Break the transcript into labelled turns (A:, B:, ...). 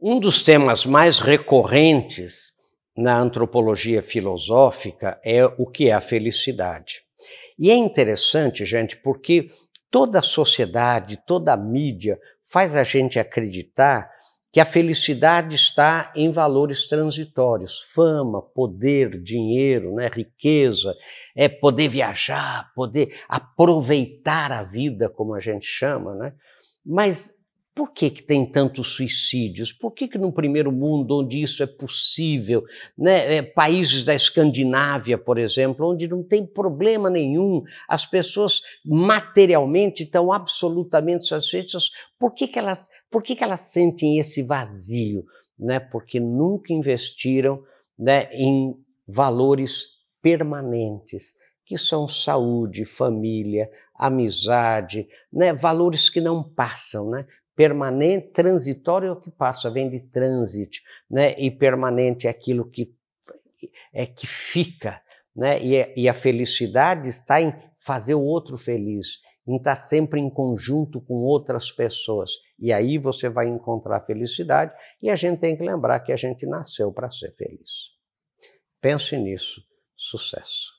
A: Um dos temas mais recorrentes na antropologia filosófica é o que é a felicidade. E é interessante, gente, porque toda a sociedade, toda a mídia faz a gente acreditar que a felicidade está em valores transitórios, fama, poder, dinheiro, né, riqueza, é poder viajar, poder aproveitar a vida, como a gente chama, né? Mas por que, que tem tantos suicídios? Por que, que no primeiro mundo, onde isso é possível, né, é, países da Escandinávia, por exemplo, onde não tem problema nenhum, as pessoas materialmente estão absolutamente satisfeitas, por que, que, elas, por que, que elas sentem esse vazio? Né? Porque nunca investiram né, em valores permanentes que são saúde, família, amizade, né? valores que não passam, né? Permanente, transitório é o que passa, vem de transit, né? E permanente é aquilo que é que fica, né? E, é, e a felicidade está em fazer o outro feliz, em estar sempre em conjunto com outras pessoas. E aí você vai encontrar felicidade e a gente tem que lembrar que a gente nasceu para ser feliz. Pense nisso. Sucesso.